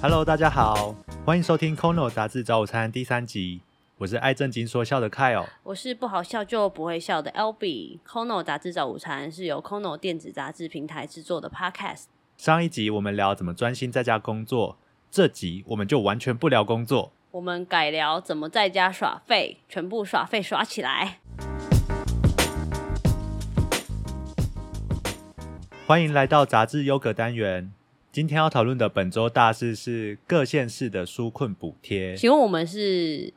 Hello，大家好，欢迎收听《Kono 杂志早午餐》第三集。我是爱正经说笑的 Kyle。我是不好笑就不会笑的 Albee。Kono 杂志早午餐是由 Kono 电子杂志平台制作的 Podcast。上一集我们聊怎么专心在家工作，这集我们就完全不聊工作。我们改聊怎么在家耍废，全部耍废耍起来。欢迎来到杂志优格单元。今天要讨论的本周大事是各县市的纾困补贴。请问我们是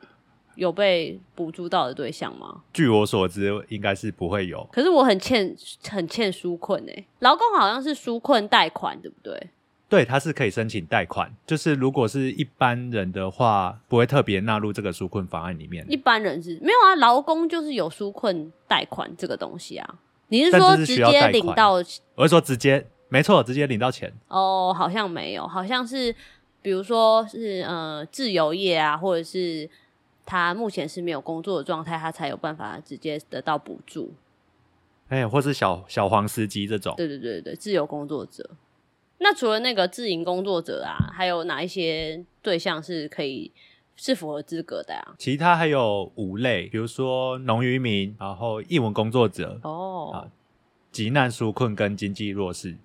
有被补助到的对象吗？据我所知，应该是不会有。可是我很欠很欠纾困哎，劳工好像是纾困贷款，对不对？对，它是可以申请贷款，就是如果是一般人的话，不会特别纳入这个纾困方案里面。一般人是没有啊，劳工就是有纾困贷款这个东西啊。你是说直接领到？我是说直接，没错，直接领到钱。哦，好像没有，好像是，比如说是呃自由业啊，或者是他目前是没有工作的状态，他才有办法直接得到补助。哎，或是小小黄司机这种。对对对对，自由工作者。那除了那个自营工作者啊，还有哪一些对象是可以是符合资格的啊？其他还有五类，比如说农渔民，然后译文工作者，哦，啊，急难纾困跟经济弱势。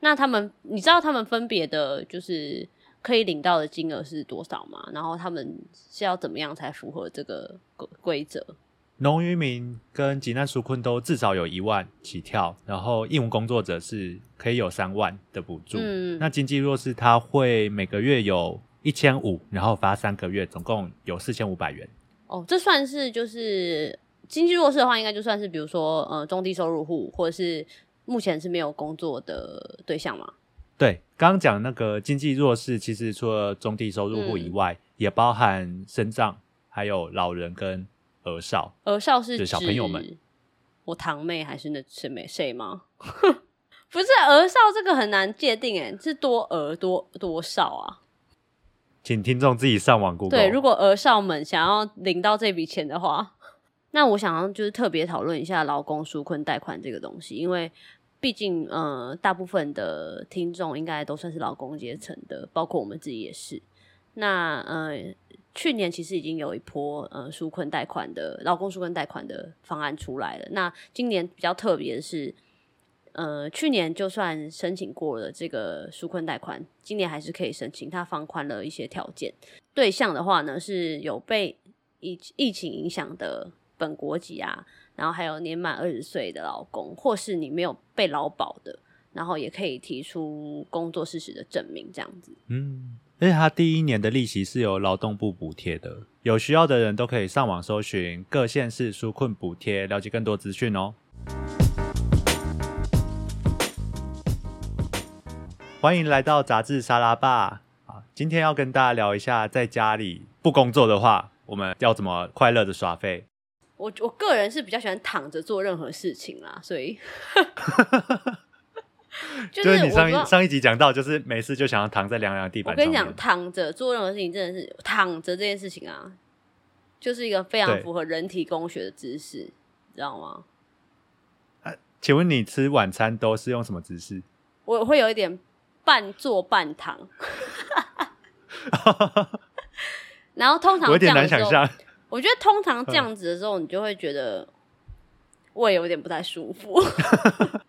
那他们，你知道他们分别的，就是可以领到的金额是多少吗？然后他们是要怎么样才符合这个规规则？农渔民跟急难纾困都至少有一万起跳，然后义务工作者是可以有三万的补助。嗯，那经济弱势他会每个月有一千五，然后发三个月，总共有四千五百元。哦，这算是就是经济弱势的话，应该就算是比如说呃中低收入户，或者是目前是没有工作的对象吗？对，刚刚讲那个经济弱势，其实除了中低收入户以外，也包含身障，还有老人跟。儿少，儿少是小朋友们，我堂妹还是那谁没谁吗？不是儿少这个很难界定哎，是多儿多多少啊？请听众自己上网 Google。对，如果儿少们想要领到这笔钱的话，那我想要就是特别讨论一下劳工纾困贷款这个东西，因为毕竟呃，大部分的听众应该都算是劳工阶层的，包括我们自己也是。那呃。去年其实已经有一波呃纾困贷款的劳工纾困贷款的方案出来了。那今年比较特别的是，呃，去年就算申请过了这个纾困贷款，今年还是可以申请。它放宽了一些条件，对象的话呢是有被疫疫情影响的本国籍啊，然后还有年满二十岁的老公，或是你没有被劳保的，然后也可以提出工作事实的证明，这样子。嗯。而且他第一年的利息是由劳动部补贴的，有需要的人都可以上网搜寻各县市纾困补贴，了解更多资讯哦。欢迎来到杂志沙拉吧！今天要跟大家聊一下，在家里不工作的话，我们要怎么快乐的耍废？我我个人是比较喜欢躺着做任何事情啦，所以。就是你上一上一集讲到，就是没事就想要躺在凉凉的地板。我跟你讲，躺着做任何事情，真的是躺着这件事情啊，就是一个非常符合人体工学的姿势，知道吗？请问你吃晚餐都是用什么姿势？我会有一点半坐半躺，然后通常有点难想象。我觉得通常这样子的时候，你就会觉得胃有点不太舒服。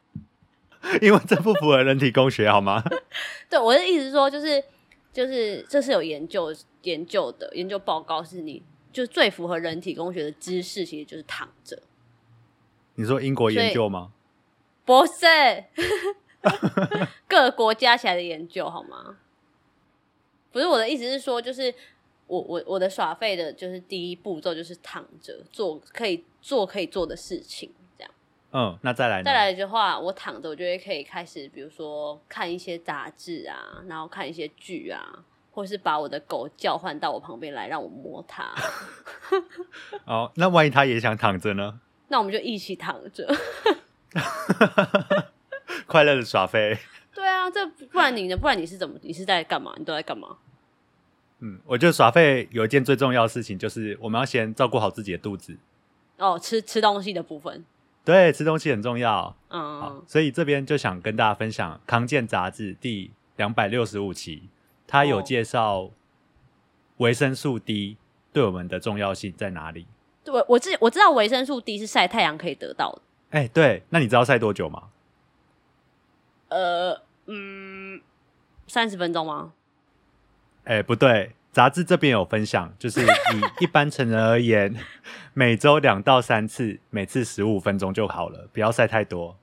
因为这不符合人体工学，好吗？对，我的意思是说，就是就是这是有研究研究的研究报告，是你就最符合人体工学的姿势，其实就是躺着。你说英国研究吗？不是，各个国加起来的研究，好吗？不是我的意思是说，就是我我我的耍废的，就是第一步骤就是躺着做可以做可以做的事情。这样嗯，那再来再来的话，我躺着，我觉得可以开始，比如说看一些杂志啊，然后看一些剧啊，或是把我的狗叫唤到我旁边来，让我摸它。哦，那万一它也想躺着呢？那我们就一起躺着，快乐的耍飞。对啊，这不然你呢？不然你是怎么？你是在干嘛？你都在干嘛？嗯，我觉得耍废有一件最重要的事情，就是我们要先照顾好自己的肚子。哦，吃吃东西的部分。对，吃东西很重要。嗯，所以这边就想跟大家分享《康健》杂志第两百六十五期，它有哦介绍维生素 D 对我们的重要性在哪里。对，我知我知道维生素 D 是晒太阳可以得到的。哎、对，那你知道晒多久吗？呃，嗯，三十分钟吗？哎、不对，杂志这边有分享，就是以 一般成人而言，每周两到三次，每次十五分钟就好了，不要晒太多。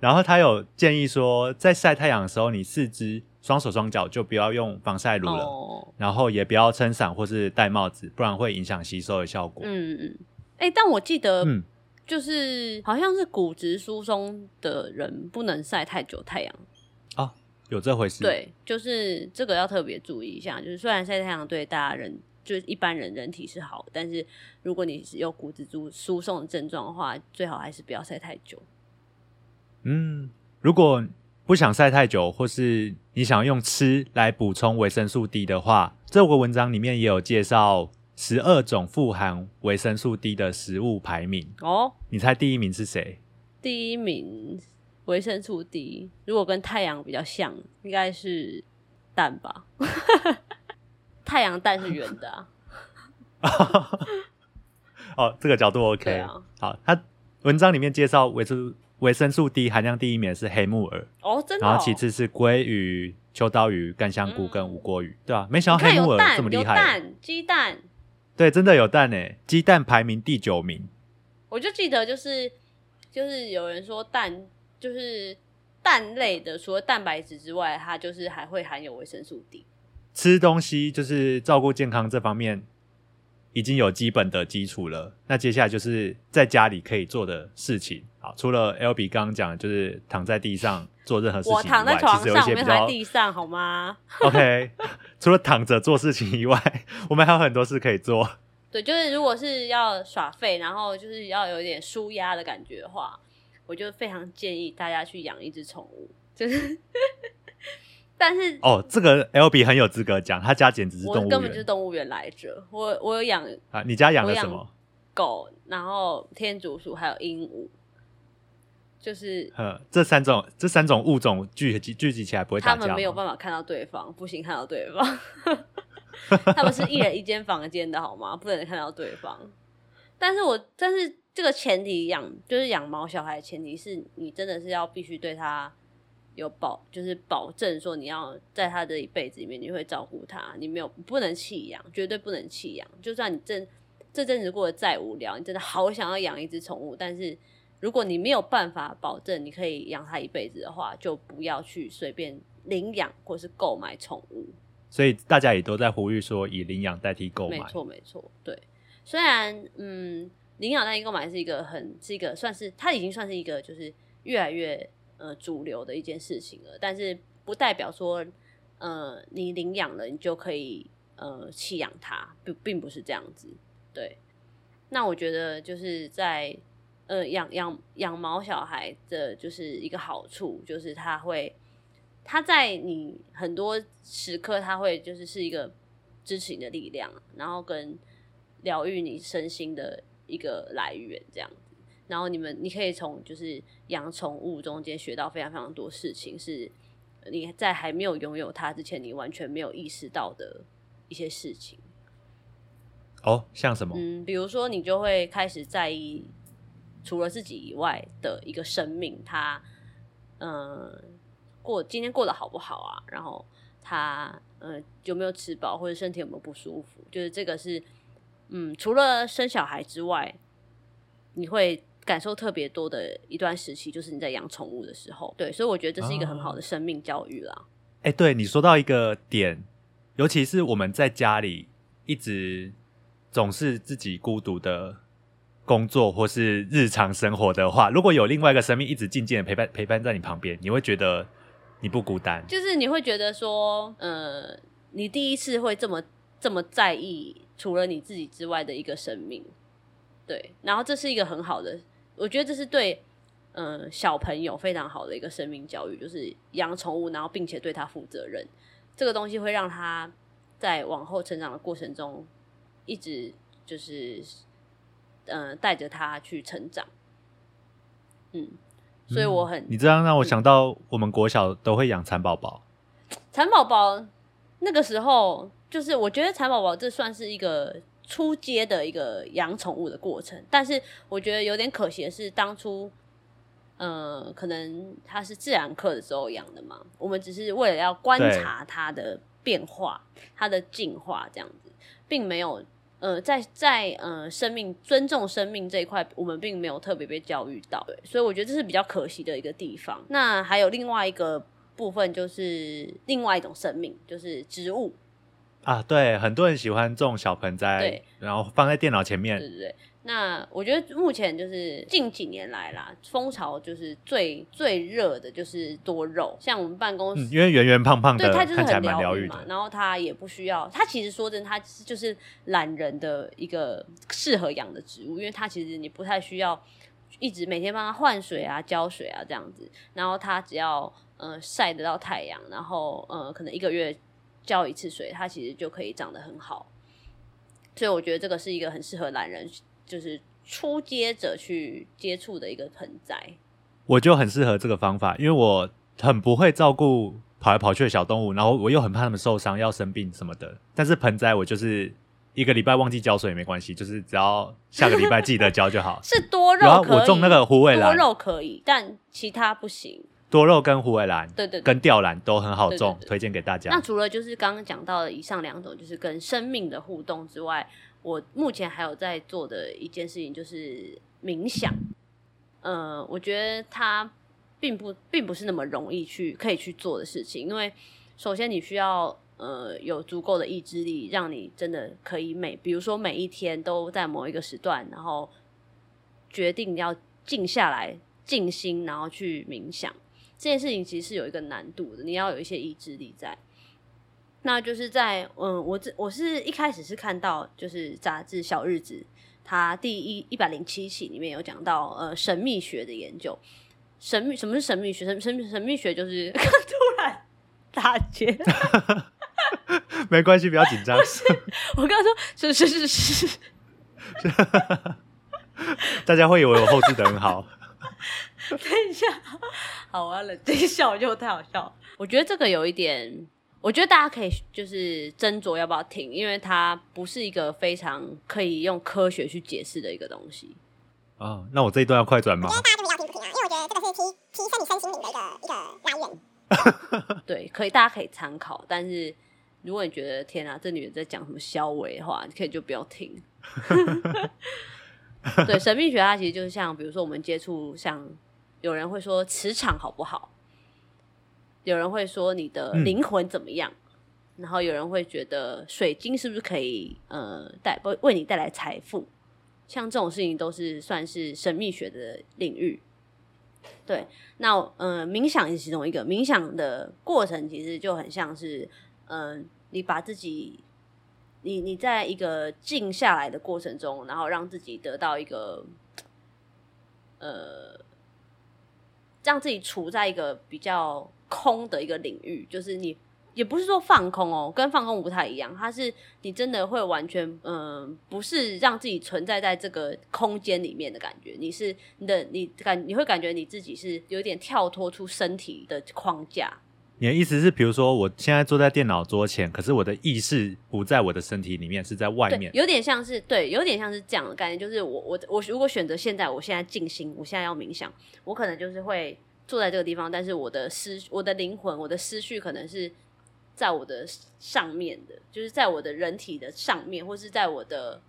然后他有建议说，在晒太阳的时候，你四肢、双手、双脚就不要用防晒乳了，哦，然后也不要撑伞或是戴帽子，不然会影响吸收的效果。嗯嗯，哎、但我记得嗯，就是好像是骨质疏松的人不能晒太久太阳。有这回事。，对，就是这个要特别注意一下。就是虽然晒太阳对大家人，就是一般人人体是好，但是如果你是有骨质疏疏松的症状的话，最好还是不要晒太久。嗯，如果不想晒太久，或是你想用吃来补充维生素 D 的话，这个文章里面也有介绍十二种富含维生素 D 的食物排名。哦，你猜第一名是谁？第一名维生素 D，如果跟太阳比较像，应该是蛋吧？太阳蛋是圆的啊。哦，这个角度 OK。啊好，它文章里面介绍维生维生素 D 含量第一名是黑木耳，哦，真的、哦。然后其次是鲑鱼、秋刀鱼、干香菇跟嗯无锅鱼，对吧、没想到黑木耳这么厉害，蛋，鸡蛋。对，真的有蛋诶，鸡蛋排名第九名。我就记得就是就是有人说蛋就是蛋类的，除了蛋白质之外，它就是还会含有维生素 D。吃东西就是照顾健康这方面已经有基本的基础了。那接下来就是在家里可以做的事情。好，除了 L B 刚刚讲的，就是躺在地上做任何事情我躺在床上，我没有躺些比较在地上，好吗？OK。除了躺着做事情以外，我们还有很多事可以做。对，就是如果是要耍废，然后就是要有点舒压的感觉的话，我就非常建议大家去养一只宠物。就是，但是哦，这个 L B 很有资格讲，他家简直是我动物根本就是动物园来着。我我有养啊！你家养了什么？狗，然后天竺鼠，还有鹦鹉，就是呃，这三种这三种物种聚集聚集起来不会打架？他们没有办法看到对方，不行看到对方。他们是一人一间房间的好吗？不能看到对方。但是我但是这个前提养就是养毛小孩，的前提是你真的是要必须对他有保，就是保证说你要在他的一辈子里面你会照顾他，你没有不能弃养，绝对不能弃养。就算你这这阵子过得再无聊，你真的好想要养一只宠物，但是如果你没有办法保证你可以养它一辈子的话，就不要去随便领养或是购买宠物。所以大家也都在呼吁说，以领养代替购买。没错，没错，对。虽然嗯，领养代替购买是一个很是一个算是它已经算是一个就是越来越呃主流的一件事情了，但是不代表说呃你领养了你就可以呃弃养它，并并不是这样子。对。那我觉得就是在呃养养养毛小孩的就是一个好处，就是它会。它在你很多时刻，它会就是是一个支持你的力量，然后跟疗愈你身心的一个来源，这样子。然后你们，你可以从就是养宠物中间学到非常非常多事情，是你在还没有拥有它之前，你完全没有意识到的一些事情。哦，像什么？嗯，比如说你就会开始在意除了自己以外的一个生命，它嗯过今天过得好不好啊？然后它呃有没有吃饱，或者身体有没有不舒服？就是这个是嗯，除了生小孩之外，你会感受特别多的一段时期，就是你在养宠物的时候。对，所以我觉得这是一个很好的生命教育啦。哎、对你说到一个点，尤其是我们在家里一直总是自己孤独的工作或是日常生活的话，如果有另外一个生命一直静静的陪伴陪伴在你旁边，你会觉得你不孤单。就是你会觉得说，呃，你第一次会这么这么在意除了你自己之外的一个生命，对，然后这是一个很好的，我觉得这是对，嗯，小朋友非常好的一个生命教育，就是养宠物，然后并且对它负责任，这个东西会让他在往后成长的过程中，一直就是，嗯，带着他去成长，嗯，所以我很你这样让我想到，我们国小都会养蚕宝宝。蚕宝宝，那个时候，就是我觉得蚕宝宝这算是一个出街的一个养宠物的过程，但是我觉得有点可惜的是，当初呃，可能它是自然课的时候养的嘛，我们只是为了要观察它的变化、它的进化这样子，并没有呃，在在呃生命尊重生命这一块，我们并没有特别被教育到，对，所以我觉得这是比较可惜的一个地方。那还有另外一个。部分就是另外一种生命，就是植物啊。对，很多人喜欢种小盆栽，对，然后放在电脑前面。对对对。那我觉得目前就是近几年来啦，风潮就是最最热的就是多肉。像我们办公室，因为圆圆胖胖的，对，它就是很疗愈嘛。然后它也不需要，它其实说真的，它就是懒人的一个适合养的植物，因为它其实你不太需要一直每天帮它换水啊、浇水啊这样子。然后它只要呃，晒得到太阳，然后呃，可能一个月浇一次水，它其实就可以长得很好。所以我觉得这个是一个很适合懒人，就是初阶者去接触的一个盆栽。我就很适合这个方法，因为我很不会照顾跑来跑去的小动物，然后我又很怕它们受伤、要生病什么的。但是盆栽我就是一个礼拜忘记浇水也没关系，就是只要下个礼拜记得 浇就好。是多肉可以，我种那个虎尾兰，多肉可以，但其他不行。多肉跟虎尾兰，对对，跟吊兰都很好种，推荐给大家。那除了就是刚刚讲到的以上两种，就是跟生命的互动之外，我目前还有在做的一件事情就是冥想。呃，我觉得它并不并不是那么容易去可以去做的事情，因为首先你需要呃有足够的意志力，让你真的可以每比如说每一天都在某一个时段，然后决定要静下来静心，然后去冥想。这件事情其实是有一个难度的，你要有一些意志力在。那就是在嗯，我这我是一开始是看到就是杂志《小日子》它第一一百零七期里面有讲到呃神秘学的研究，神秘什么是神秘学？神神神秘学就是 突然打结，没关系，不要紧张。我刚刚说是是是是，大家会以为我后置的很好。等一下，好，我要冷静笑，就太好笑。我觉得这个有一点，我觉得大家可以就是斟酌要不要听，因为它不是一个非常可以用科学去解释的一个东西。啊，那我这一段要快转吗？我觉得大家就是要听不听啊，因为我觉得这个是提提升你身心灵的一个一个来源。对，可以，大家可以参考。但是如果你觉得天啊，这女人在讲什么消委的话，你可以就不要听。对，神秘学它其实就是像，比如说我们接触像。有人会说磁场好不好？有人会说你的灵魂怎么样？然后有人会觉得水晶是不是可以呃带为为你带来财富？像这种事情都是算是神秘学的领域。对，那呃冥想是其中一个，冥想的过程其实就很像是嗯，你把自己你你在一个静下来的过程中，然后让自己得到一个呃。让自己处在一个比较空的一个领域，就是你也不是说放空哦，跟放空不太一样。它是你真的会完全嗯，不是让自己存在在这个空间里面的感觉。你是你的你感你会感觉你自己是有点跳脱出身体的框架。你的意思是，比如说我现在坐在电脑桌前，可是我的意识不在我的身体里面，是在外面。有点像是对，有点像是这样的概念。就是我我我如果选择现在，我现在静心，我现在要冥想，我可能就是会坐在这个地方，但是我的思、我的灵魂、我的思绪可能是在我的上面的，就是在我的人体的上面，或是在我的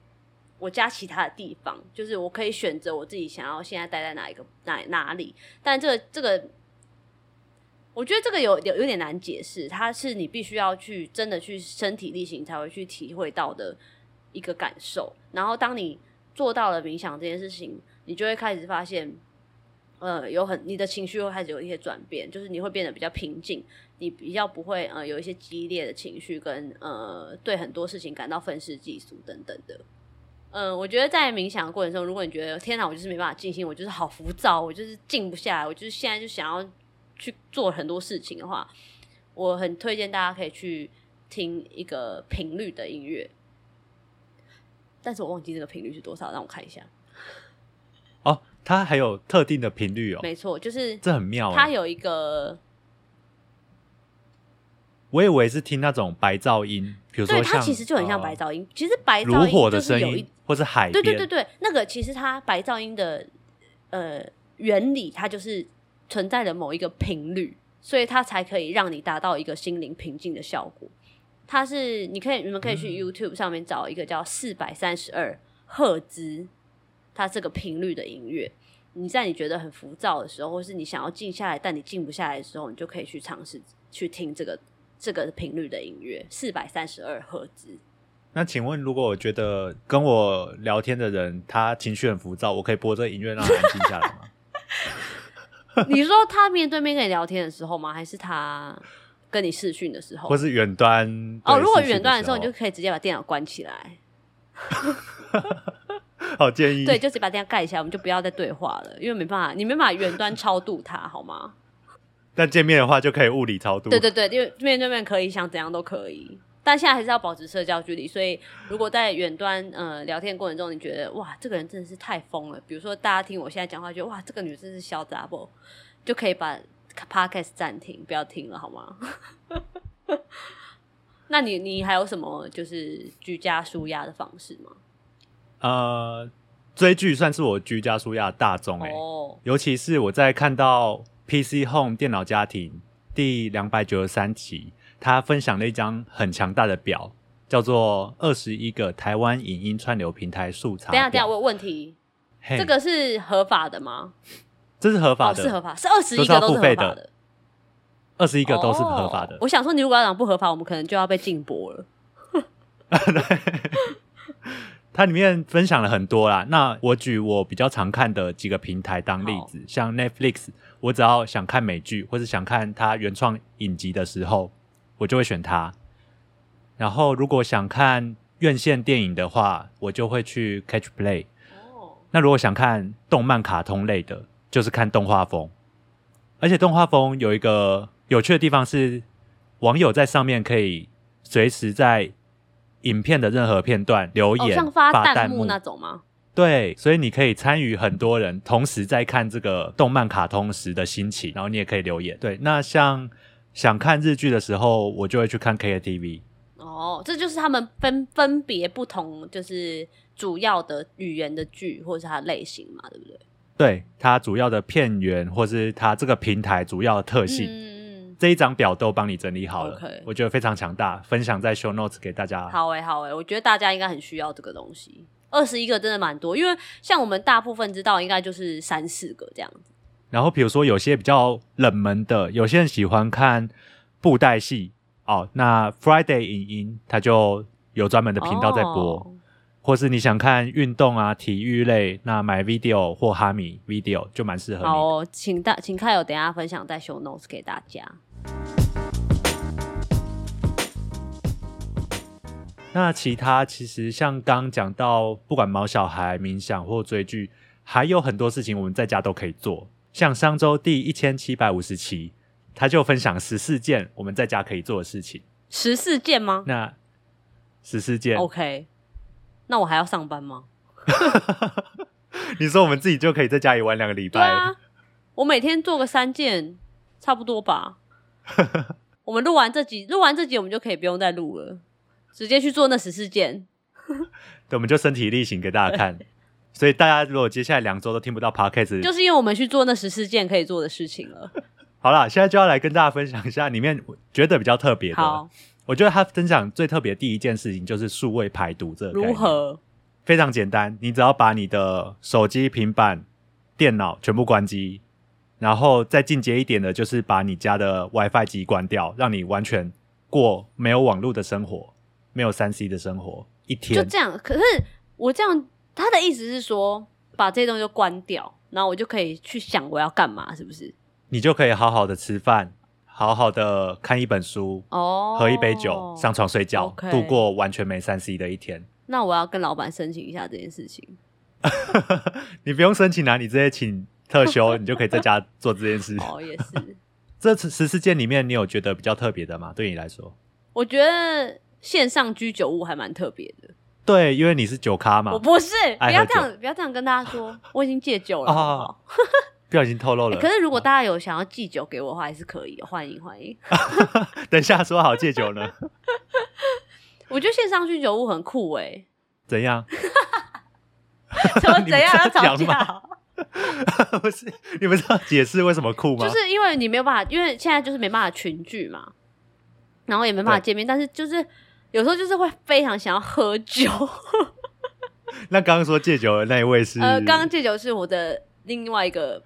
我家其他的地方，就是我可以选择我自己想要现在待在哪一个哪哪里。但这个这个。我觉得这个有有有点难解释，它是你必须要去真的去身体力行才会去体会到的一个感受。然后当你做到了冥想这件事情，你就会开始发现，呃，有很你的情绪会开始有一些转变，就是你会变得比较平静，你比较不会呃有一些激烈的情绪跟呃对很多事情感到愤世嫉俗等等的。嗯，我觉得在冥想的过程中，如果你觉得天哪，我就是没办法静心，我就是好浮躁，我就是静不下来，我就是现在就想要。去做很多事情的话，我很推荐大家可以去听一个频率的音乐，但是我忘记这个频率是多少，让我看一下。哦，它还有特定的频率哦，没错，就是这很妙，它有一个，我以为是听那种白噪音，比如说对，它其实就很像白呃噪音。其实白炉噪音火的声音，或是海，对对对对，那个其实它白噪音的呃原理，它就是存在的某一个频率，所以它才可以让你达到一个心灵平静的效果。它是你可以你们可以嗯去 YouTube 上面找一个叫四百三十二赫兹，它这个频率的音乐。你在你觉得很浮躁的时候，或是你想要静下来但你静不下来的时候，你就可以去尝试去听这个这个频率的音乐，四百三十二赫兹。那请问，如果我觉得跟我聊天的人他情绪很浮躁，我可以播这个音乐让他安静下来吗？你说他面对面跟你聊天的时候吗？还是他跟你视讯的时候或？是远端哦，如果远端的时候，候你就可以直接把电脑关起来，好建议，对，就直接把电脑盖起来，我们就不要再对话了，因为没办法，你没办法远端超度他，好吗？但见面的话就可以物理超度，对对对，因为面对面可以，想怎样都可以。但现在还是要保持社交距离，所以如果在远端呃聊天过程中，你觉得哇，这个人真的是太疯了，比如说大家听我现在讲话，觉得哇，这个女生是小杂不，就可以把 podcast 暂停，不要听了，好吗？那你你还有什么就是居家舒压的方式吗？呃，追剧算是我居家舒压大众哎、哦，尤其是我在看到 PC Home 电脑家庭第两百九十三期，他分享了一张很强大的表，叫做二十一个台湾影音串流平台速查等下等下，我有问题，嘿这个是合法的吗？这是合法哦，的，是合法，是二十一个都是合法的，二十一个都是合法的。哦我想说，你如果要讲不合法，我们可能就要被禁播了。它里面分享了很多啦。那我举我比较常看的几个平台当例子，像 Netflix，我只要想看美剧或是想看它原创影集的时候，我就会选它。然后如果想看院线电影的话，我就会去 Catch Play。哦，那如果想看动漫、卡通类的，就是看动画风。而且动画风有一个有趣的地方是，网友在上面可以随时在影片的任何片段留哦，言、像发弹弹幕那种吗？对，所以你可以参与很多人同时在看这个动漫、卡通时的心情，然后你也可以留言。对，那像想看日剧的时候，我就会去看 KTV。哦，这就是他们分分别不同，就是主要的语言的剧或者是它的类型嘛，对不对？对它主要的片源，或是它这个平台主要的特性，嗯，这一张表都帮你整理好了我觉得非常强大，分享在 show notes 给大家。好诶、好诶、我觉得大家应该很需要这个东西。二十一个真的蛮多，因为像我们大部分知道，应该就是三四个这样子。然后比如说有些比较冷门的，有些人喜欢看布袋戏哦，那 Friday 影音它就有专门的频道在播。哦或是你想看运动啊、体育类，那买 video 或哈米 video 就蛮适合你。好哦，请大请看友等一下分享在 show notes 给大家。那其他其实像刚讲到，不管毛小孩、冥想或追剧，还有很多事情我们在家都可以做。像上周第一千七百五十期，他就分享十四件我们在家可以做的事情。十四件吗那十四件，？OK，那我还要上班吗？你说我们自己就可以在家里玩两个礼拜？对啊，我每天做个三件，差不多吧。我们录完这集，录完这集，我们就可以不用再录了，直接去做那十四件。对，我们就身体力行给大家看。所以大家如果接下来两周都听不到 podcast，就是因为我们去做那十四件可以做的事情了。好啦，现在就要来跟大家分享一下里面我觉得比较特别的。好，我觉得他分享最特别的第一件事情就是数位排毒这如何？非常简单，你只要把你的手机、平板、电脑全部关机，然后再进阶一点的，就是把你家的 WiFi 机关掉，让你完全过没有网络的生活，没有三 C 的生活，一天就天。这样。可是我这样，他的意思是说，把这些东西都关掉，然后我就可以去想我要干嘛，是不是？你就可以好好的吃饭，好好的看一本书，哦，喝一杯酒，上床睡觉度过完全没三 C 的一天。那我要跟老板申请一下这件事情。你不用申请啊，你直接请特休，你就可以在家 做这件事。哦，也是。这十四件里面，你有觉得比较特别的吗？对你来说？我觉得线上居酒屋还蛮特别的。对，因为你是酒咖嘛我。不是，不要这样，不要这样跟大家说，我已经戒酒了。不好 不小心透露了。欸可是如果大家有想要寄酒给我的话，还是可以的，欢迎欢迎。等一下说好戒酒呢？我觉得线上酗酒屋很酷哎、怎样？怎么怎样要吵架？不是，你们知道解释为什么酷吗？就是因为你没有办法，因为现在就是没办法群聚嘛，然后也没办法对见面，但是就是有时候就是会非常想要喝酒。那刚刚说戒酒的那一位是呃，刚刚戒酒是我的另外一个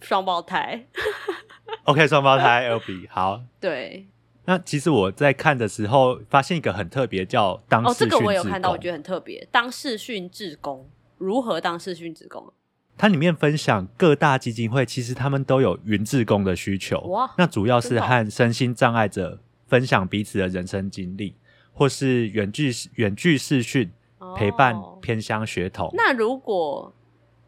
双胞胎，OK 双胞胎 L B 好。对，那其实我在看的时候，发现一个很特别，叫当哦，视讯这个我有看到，我工觉得很特别。当视讯志工如何当视讯志工？它里面分享各大基金会其实他们都有云志工的需求。哇那主要是和身心障碍者分享彼此的人生经历，或是远距远距视讯陪伴哦偏乡学童。那如果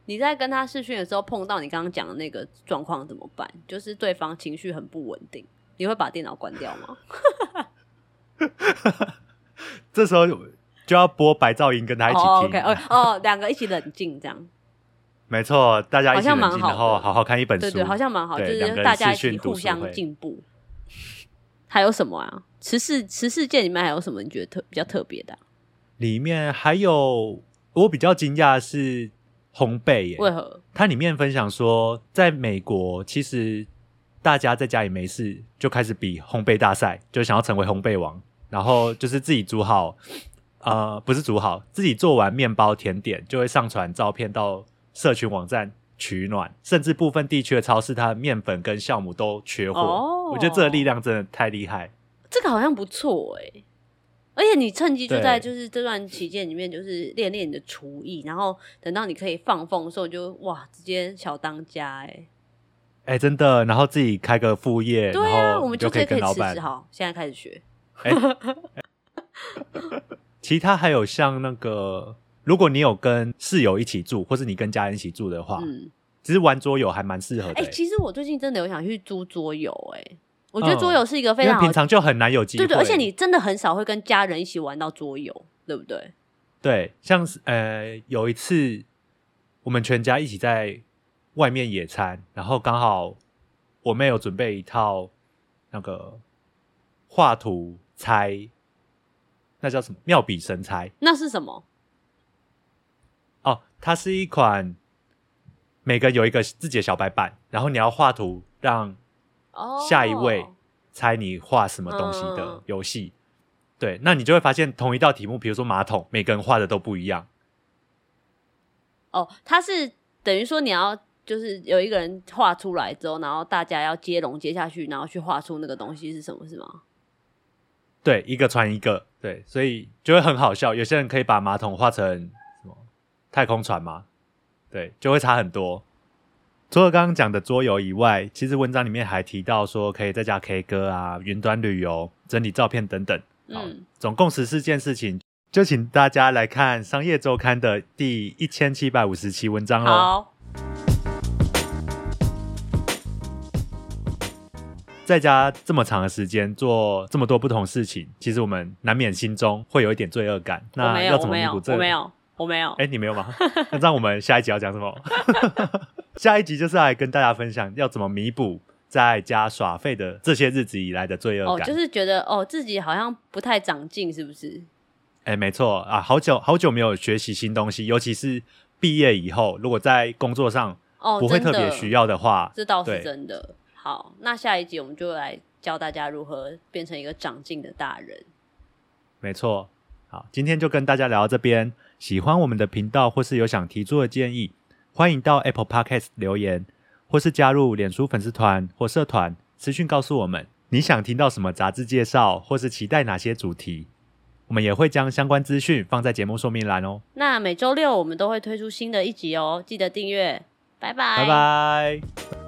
你在跟他视讯的时候碰到你刚刚讲的那个状况怎么办？就是对方情绪很不稳定，你会把电脑关掉吗？这时候就要播白噪音跟他一起听。哦，OK，哦哦，两个一起冷静这样，没错，大家一起冷静，然后好好看一本书。对对，好像蛮好，就是大家一起互相进步。还有什么啊？十四十四件里面还有什么你觉得特比较特别的啊、里面还有我比较惊讶的是烘焙耶，为何？它里面分享说，在美国其实大家在家里没事就开始比烘焙大赛，就想要成为烘焙王，然后就是自己煮好，呃，不是煮好，自己做完面包甜点就会上传照片到社群网站取暖，甚至部分地区的超市，它的面粉跟酵母都缺货。哦我觉得这个力量真的太厉害。这个好像不错哎、而且你趁机就在就是这段期间里面，就是练练你的厨艺，然后等到你可以放风的时候就，哇，直接小当家哎、哎、真的，然后自己开个副业，对啊，我们就可以可以跟老板辞职。好，现在开始学。其他还有像那个，如果你有跟室友一起住，或是你跟家人一起住的话，嗯，其实玩桌游还蛮适合的、哎、欸。其实我最近真的有想去租桌游哎、我觉得嗯桌游是一个非因为常好平常就很难有机会。对对，而且你真的很少会跟家人一起玩到桌游，对不对？对，像是呃有一次我们全家一起在外面野餐，然后刚好我妹有准备一套那个画图猜，那叫什么妙笔神猜那是什么？哦，它是一款每个有一个自己的小白板，然后你要画图让哦，下一位猜你画什么东西的嗯游戏。对，那你就会发现同一道题目，比如说马桶，每个人画的都不一样。哦，它是等于说你要就是有一个人画出来之后，然后大家要接龙接下去，然后去画出那个东西是什么，是吗？对，一个传一个，对，所以就会很好笑。有些人可以把马桶画成什么太空船吗，对，就会差很多。除了刚刚讲的桌游以外，其实文章里面还提到说，可以在家 K 歌啊、云端旅游、整理照片等等。好嗯，总共十四件事情，就请大家来看《商业周刊》的第一千七百五十期文章喽。好，在家这么长的时间做这么多不同事情，其实我们难免心中会有一点罪恶感。那要怎么弥补，这个？我没有，我没有。哎、你没有吗？那这样我们下一集要讲什么？下一集就是来跟大家分享要怎么弥补在家耍废的这些日子以来的罪恶哦，感。就是觉得哦自己好像不太长进，是不是？哎、没错啊，好久好久没有学习新东西，尤其是毕业以后，如果在工作上哦，不会特别需，要的话，这倒是对真的。好，那下一集我们就来教大家如何变成一个长进的大人。没错。好，今天就跟大家聊到这边。喜欢我们的频道或是有想提出的建议，欢迎到 Apple Podcast 留言，或是加入脸书粉丝团或社团私讯告诉我们你想听到什么杂志介绍，或是期待哪些主题。我们也会将相关资讯放在节目说明栏哦。那每周六我们都会推出新的一集哦，记得订阅。拜拜，拜拜。